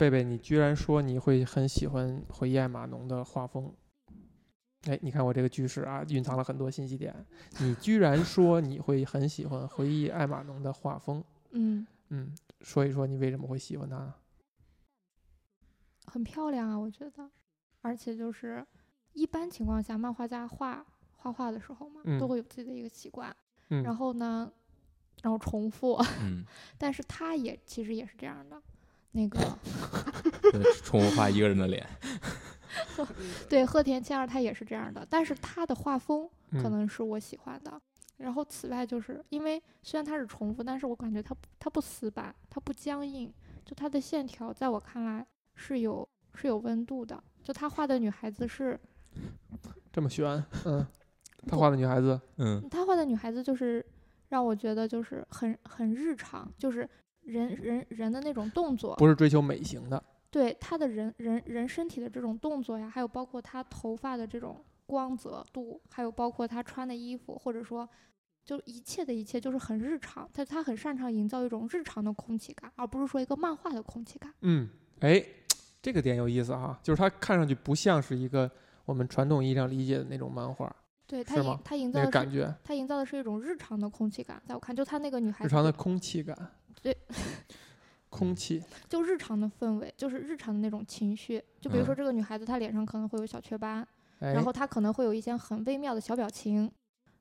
贝贝，你居然说你会很喜欢《回忆爱马农》的画风？哎，你看我这个句式啊，蕴藏了很多信息点。你居然说你会很喜欢《回忆爱马农》的画风？嗯，嗯，说一说你为什么会喜欢它呢？很漂亮啊，我觉得，而且就是一般情况下，漫画家画画画的时候嘛，嗯都会有自己的一个习惯，嗯，然后呢，然后重复，嗯，但是他也其实也是这样的，那个 对重复画一个人的脸，对鹤田千二他也是这样的，但是他的画风可嗯。能是我喜欢的。然后此外就是因为虽然它是重复，但是我感觉它不它不死板，它不僵硬，就它的线条在我看来是有是有温度的。就他画的女孩子是，这么悬，嗯，他画的女孩子，嗯。他画的女孩子就是让我觉得就是很很日常，就是人人人的那种动作，不是追求美型的，对他的人人人身体的这种动作呀，还有包括他头发的这种光泽度，还有包括他穿的衣服，或者说就一切的一切就是很日常。他他很擅长营造一种日常的空气感，而不是说一个漫画的空气感。嗯，哎，这个点有意思哈，就是他看上去不像是一个我们传统意义上理解的那种漫画，对他营他营造的是那个感觉，他营造的是一种日常的空气感，在我看就他那个女孩子日常的空气感，对，空气，就日常的氛围，就是日常的那种情绪。就比如说嗯。这个女孩子，她脸上可能会有小雀斑，哎，然后她可能会有一些很微妙的小表情，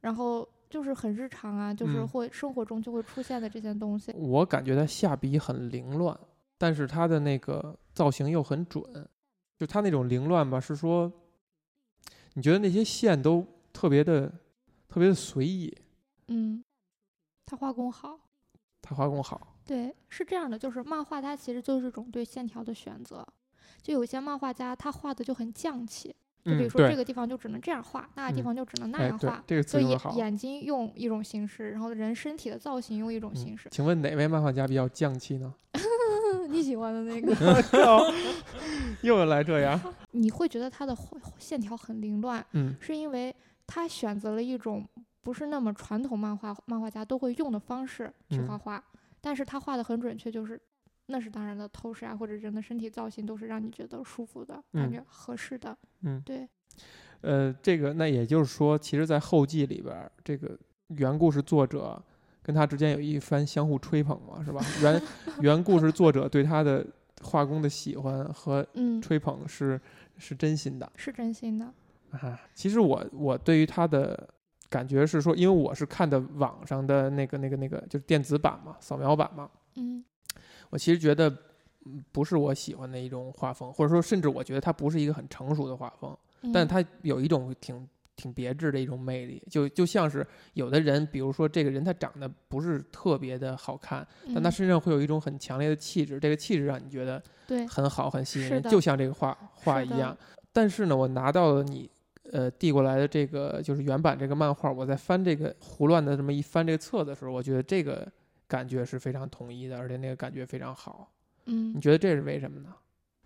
然后就是很日常啊，就是嗯。会、生活中就会出现的这些东西。我感觉她下笔很凌乱，但是她的那个造型又很准，就她那种凌乱吧，是说，你觉得那些线都特别的特别的随意，嗯，她画工好。他画工好，对，是这样的，就是漫画它其实就是一种对线条的选择。就有些漫画家他画的就很匠气，就比嗯如说这个地方就只能这样画，那个地嗯方就只能那样画。这个词就眼睛用一种形式，然后人身体的造型用一种嗯形式。请问哪位漫画家比较匠气呢？你喜欢的那个，又来这样，你会觉得他的画线条很凌乱，嗯是因为他选择了一种不是那么传统漫画漫画家都会用的方式去画嗯画，但是他画的很准确，就是那是当然的透视啊，或者人的身体造型都是让你觉得舒服的，感嗯觉合适的。嗯，对，呃，这个那也就是说，其实，在后记里边儿，这个原故事作者跟他之间有一番相互吹捧嘛，是吧？原原故事作者对他的画工的喜欢和嗯，吹捧是是真心的是真心的。啊。其实我我对于他的感觉是说，因为我是看的网上的那个那个那个就是电子版嘛，扫描版嘛，嗯我其实觉得嗯不是我喜欢的一种画风，或者说甚至我觉得它不是一个很成熟的画风。嗯，但它有一种挺挺别致的一种魅力，就就像是有的人，比如说这个人他长得不是特别的好看，但他嗯身上会有一种很强烈的气质，这个气质让你觉得对很好、很吸引人，就像这个画画一样。但是呢，我拿到了你呃递过来的这个就是原版这个漫画，我在翻这个胡乱的这么一翻这个册的时候，我觉得这个感觉是非常统一的，而且那个感觉非常好。嗯你，觉得这是为什么呢？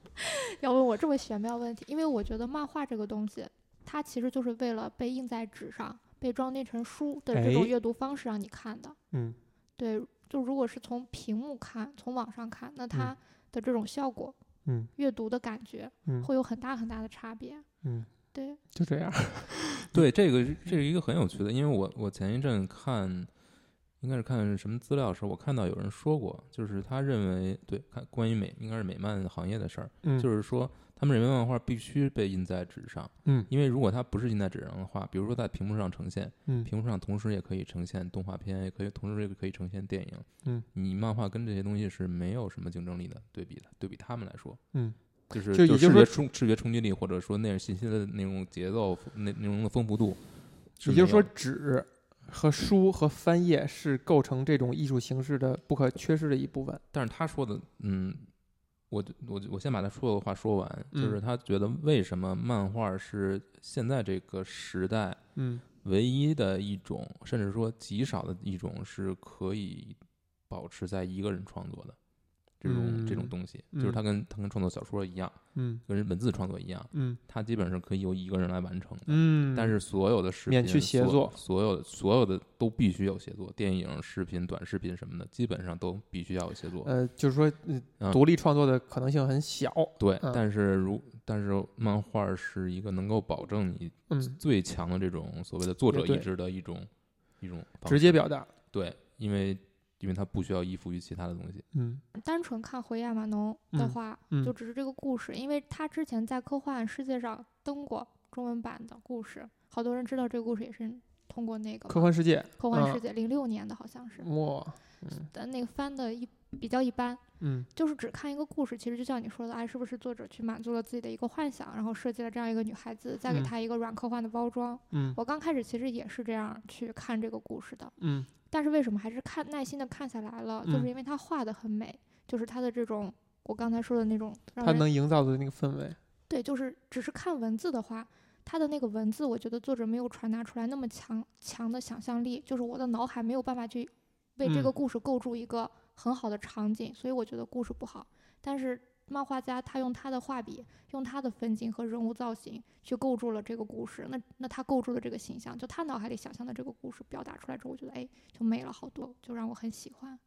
要问我这么玄妙问题，因为我觉得漫画这个东西，它其实就是为了被印在纸上、被装订成书的这种哎阅读方式让你看的。嗯对，就如果是从屏幕看、从网上看，那它的这种效果、嗯阅读的感觉嗯会有很大很大的差别。嗯，对，就这样。对，这个是这是一个很有趣的，因为我我前一阵看，应该是看什么资料的时候，我看到有人说过，就是他认为对看关于美应该是美漫行业的事儿，嗯，就是说他们认为漫画必须被印在纸上，嗯因为如果它不是印在纸上的话，比如说在屏幕上呈现，嗯屏幕上同时也可以呈现动画片，也可以同时也可以呈现电影，嗯，你漫画跟这些东西是没有什么竞争力的，对比的，对比他们来说，嗯。就是就也就是说视觉冲视觉冲击力，或者说内容信息的那种节奏、内内容的丰富度，也就是说，纸和书和翻页是构成这种艺术形式的不可缺失的一部分。但是他说的，嗯，我就我就我先把他说的话说完，嗯就是他觉得为什么漫画是现在这个时代嗯唯一的一种，甚至说极少的一种是可以保持在一个人创作的，这种、这种嗯东西，就是嗯它跟它跟创作小说一样，嗯跟文字创作一样，嗯它基本上可以由一个人来完成的。嗯，但是所有的视频，免去协所作所有的所有的都必须有协作，电影、视频、短视频什么的，基本上都必须要有协作。呃，就是说，独立创作的可能性很小。对，嗯但是如但是漫画是一个能够保证你嗯，最强的这种所谓的作者意志的一种一种方直接式表达。对，因为因为它不需要依附于其他的东西。嗯单纯看回亚马农的嗯话，嗯就只是这个故事，因为他之前在科幻世界上登过中文版的故事，好多人知道这个故事也是通过那个科幻世界，嗯科幻世界零六年的好像是，哇，嗯但那个翻的一比较一般，嗯就是只看一个故事，其实就像你说的，哎，是不是作者去满足了自己的一个幻想，然后设计了这样一个女孩子，再给嗯她一个软科幻的包装。嗯我刚开始其实也是这样去看这个故事的，嗯但是为什么还是看耐心的看下来了？就嗯是因为他画的很美，就是他的这种我刚才说的那种让它人能营造的那个氛围。对，就是只是看文字的话，他的那个文字，我觉得作者没有传达出来那么强强的想象力，就是我的脑海没有办法去为这个嗯故事构筑一个很好的场景，所以我觉得故事不好。但是漫画家他用他的画笔，用他的分镜和人物造型去构筑了这个故事，那那他构筑的这个形象，就他脑海里想象的这个故事表达出来之后，我觉得哎，就美了好多，就让我很喜欢。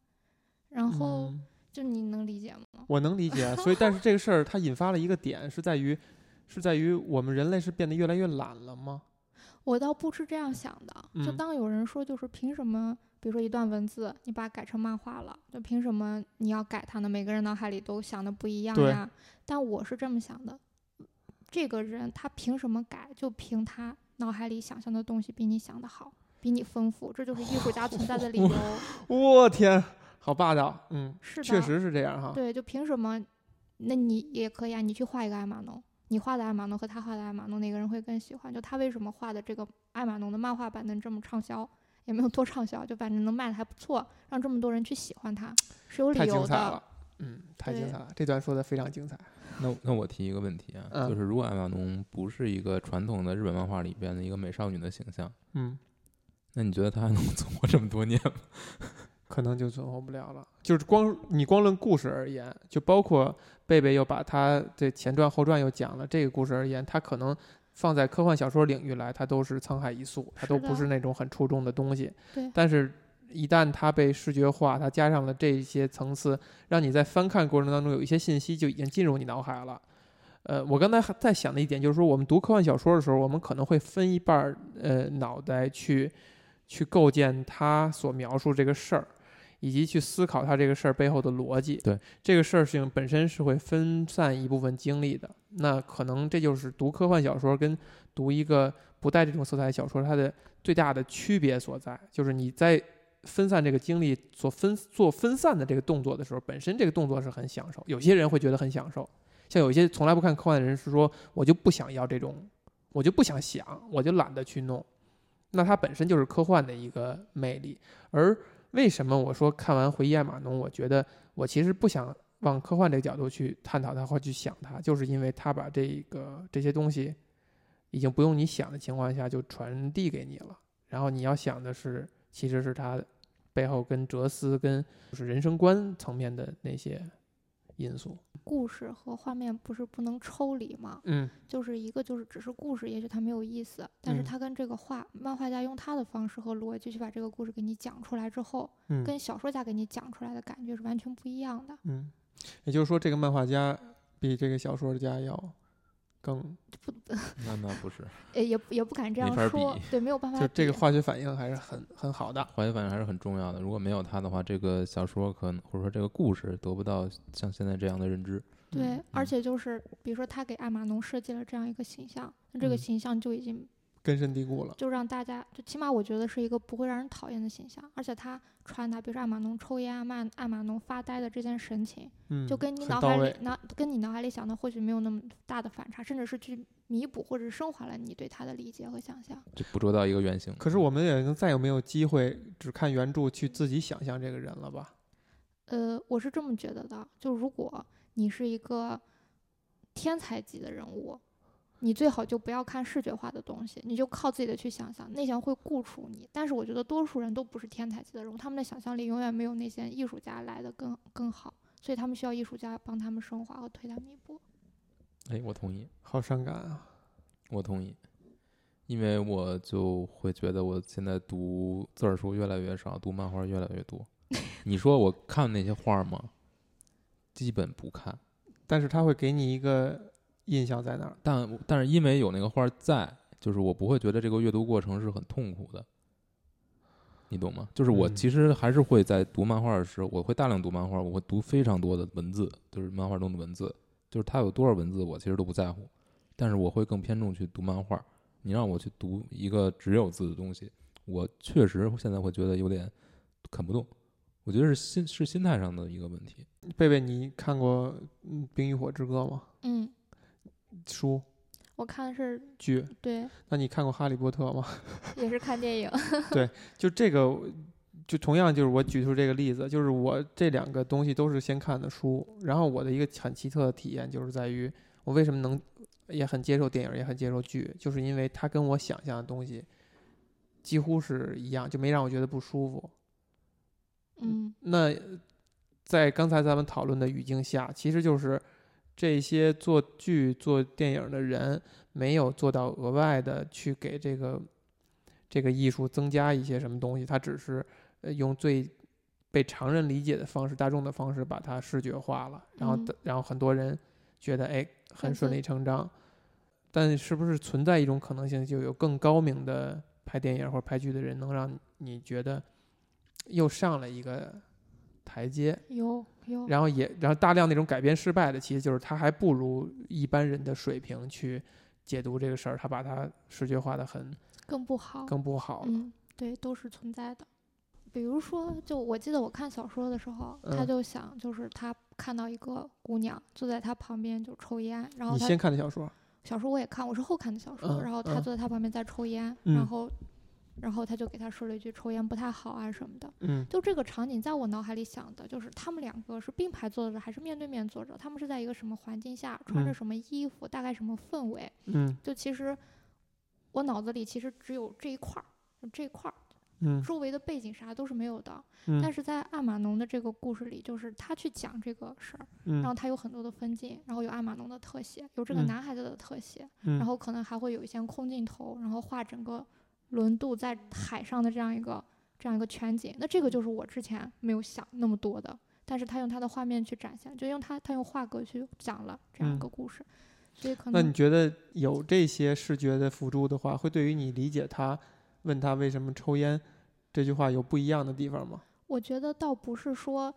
然后、嗯就你能理解吗？我能理解啊，所以但是这个事儿它引发了一个点，是在于，是在于我们人类是变得越来越懒了吗？我倒不是这样想的，就嗯当有人说就是凭什么，比如说一段文字你把它改成漫画了，就凭什么你要改它呢？每个人脑海里都想的不一样呀。但我是这么想的，这个人他凭什么改？就凭他脑海里想象的东西比你想的好，比你丰富，这就是艺术家存在的理由。我天，好霸道，嗯，是的，确实是这样哈。对，就凭什么？那你也可以啊，你去画一个艾玛农，你画的艾玛农和他画的艾玛农，哪个人会更喜欢？就他为什么画的这个艾玛农的漫画版能这么畅销？也没有多畅销，就反正能卖的还不错，让这么多人去喜欢它，是有理太精由的彩了。，嗯，太精彩了，这段说的非常精彩。那那我提一个问题啊，嗯就是如果艾玛农不是一个传统的日本漫画里边的一个美少女的形象，嗯，那你觉得她还能 存活这么多年吗？可能就存活不了了。就是光你光论故事而言，就包括贝贝又把他这前传后传又讲了这个故事而言，他可能放在科幻小说领域来，它都是沧海一粟，它都不是那种很出众的东西。对但是，一旦它被视觉化，它加上了这些层次，让你在翻看过程当中有一些信息就已经进入你脑海了。呃，我刚才还在想的一点就是说，我们读科幻小说的时候，我们可能会分一半儿呃脑袋去去构建他所描述这个事儿，以及去思考它这个事儿背后的逻辑。对，这个事儿情本身是会分散一部分精力的。那可能这就是读科幻小说跟读一个不带这种色彩的小说它的最大的区别所在，就是你在分散这个精力所分做分散的这个动作的时候，本身这个动作是很享受，有些人会觉得很享受。像有一些从来不看科幻的人是说，我就不想要这种，我就不想想，我就懒得去弄。那它本身就是科幻的一个魅力。而为什么我说看完《回忆爱玛农》，我觉得我其实不想往科幻这个角度去探讨它或去想它，就是因为它把这个这些东西已经不用你想的情况下就传递给你了。然后你要想的是，其实是它背后跟哲思、跟就是人生观层面的那些因素。故事和画面不是不能抽离吗？嗯就是一个就是只是故事，也许它没有意思，但是嗯它跟这个画漫画家用他的方式和逻辑去把这个故事给你讲出来之后，嗯跟小说家给你讲出来的感觉是完全不一样的。嗯，也就是说，这个漫画家比这个小说家要更不，那那不是，也，也也不敢这样说，对，没有办法就这个化学反应还是很很好的。化学反应还是很重要的。如果没有它的话，这个小说可能或者说这个故事得不到像现在这样的认知。对，而嗯且就是比如说他给艾玛农设计了这样一个形象，那这个嗯形象就已经根深蒂固了。就让大家，就起码我觉得是一个不会让人讨厌的形象，而且他传达，比如说艾玛农抽烟、艾玛艾玛农发呆的这件神情，嗯，就跟你脑海里脑跟你脑海里想的或许没有那么大的反差，甚至是去弥补或者是升华了你对他的理解和想象。就捕捉到一个原型。可是我们也再也没有机会只看原著去自己想象这个人了吧？呃，我是这么觉得的，就如果你是一个天才级的人物，你最好就不要看视觉化的东西，你就靠自己的去想象，那些会固处你。但是我觉得多数人都不是天才级的人物，他们的想象力永远没有那些艺术家来的更更好。所以他们需要艺术家帮他们升华和推他们一步。哎，我同意，好伤感啊！我同意，因为我就会觉得我现在读字儿书越来越少，读漫画越来越多。你说我看那些画儿吗？基本不看，但是他会给你一个印象在那儿。但但是因为有那个画儿在，就是我不会觉得这个阅读过程是很痛苦的。你懂吗？就是我嗯其实还是会在读漫画的时候，我会大量读漫画，我会读非常多的文字，就是漫画中的文字，就是它有多少文字，我其实都不在乎，但是我会更偏重去读漫画。你让我去读一个只有字的东西，我确实现在会觉得有点啃不动。我觉得是心是心态上的一个问题。贝贝，你看过嗯《冰与火之歌》吗？嗯，书我看的是剧？对，那你看过《哈利波特》吗？也是看电影。对就这个，就同样就是我举出这个例子，就是我这两个东西都是先看的书，然后我的一个很奇特的体验就是在于，我为什么能也很接受电影，也很接受剧，就是因为它跟我想象的东西几乎是一样，就没让我觉得不舒服。嗯那在刚才咱们讨论的语境下，其实就是这些做剧、做电影的人没有做到额外的去给这个这个艺术增加一些什么东西，他只是呃用最被常人理解的方式、大众的方式把它视觉化了，然后然后很多人觉得哎很顺理成章，但是不是存在一种可能性，就有更高明的拍电影或者拍剧的人，能让你觉得又上了一个台阶，有有。然后也然后大量那种改编失败的，其实就是他还不如一般人的水平去解读这个事儿，他把它视觉化的很更不好。更不好了。嗯，对，都是存在的。比如说，就我记得我看小说的时候，他嗯就想，就是他看到一个姑娘坐在他旁边就抽烟，然后他你先看的小说，小说我也看，我是后看的小说，嗯然后他嗯坐在他旁边在抽烟，嗯然后，然后他就给他说了一句抽烟不太好啊什么的。嗯就这个场景，在我脑海里想的就是他们两个是并排坐着还是面对面坐着，他们是在一个什么环境下，穿着嗯什么衣服，大概什么氛围。嗯就其实我脑子里其实只有这一块儿，这一块儿，嗯周围的背景啥都是没有的。嗯，但是在阿玛农的这个故事里，就是他去讲这个事儿，然后嗯他有很多的分镜，然后有阿玛农的特写，有这个嗯男孩子的特写，嗯然后可能还会有一些空镜头，然后画整个轮渡在海上的这样一个这样一个全景。那这个就是我之前没有想那么多的，但是他用他的画面去展现，就用他他用画格去讲了这样一嗯个故事，所以可能那你觉得有这些视觉的辅助的话，会对于你理解他问他为什么抽烟这句话有不一样的地方吗？我觉得倒不是说，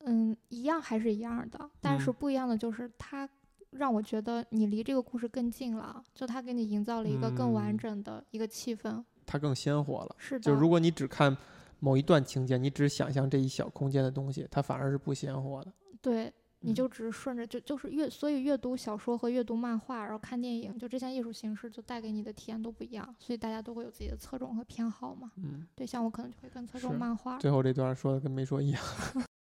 嗯，一样还是一样的，但是嗯不一样的就是他让我觉得你离这个故事更近了，就他给你营造了一个更完嗯整的一个气氛。它更鲜活了。是的，就如果你只看某一段情节，你只想象这一小空间的东西，它反而是不鲜活的。对，你嗯就只是顺着就就是阅，所以阅读小说和阅读漫画，然后看电影，就这些艺术形式就带给你的体验都不一样，所以大家都会有自己的侧重和偏好嘛。嗯，对，像我可能就会更侧重漫画。最后这段说的跟没说一样。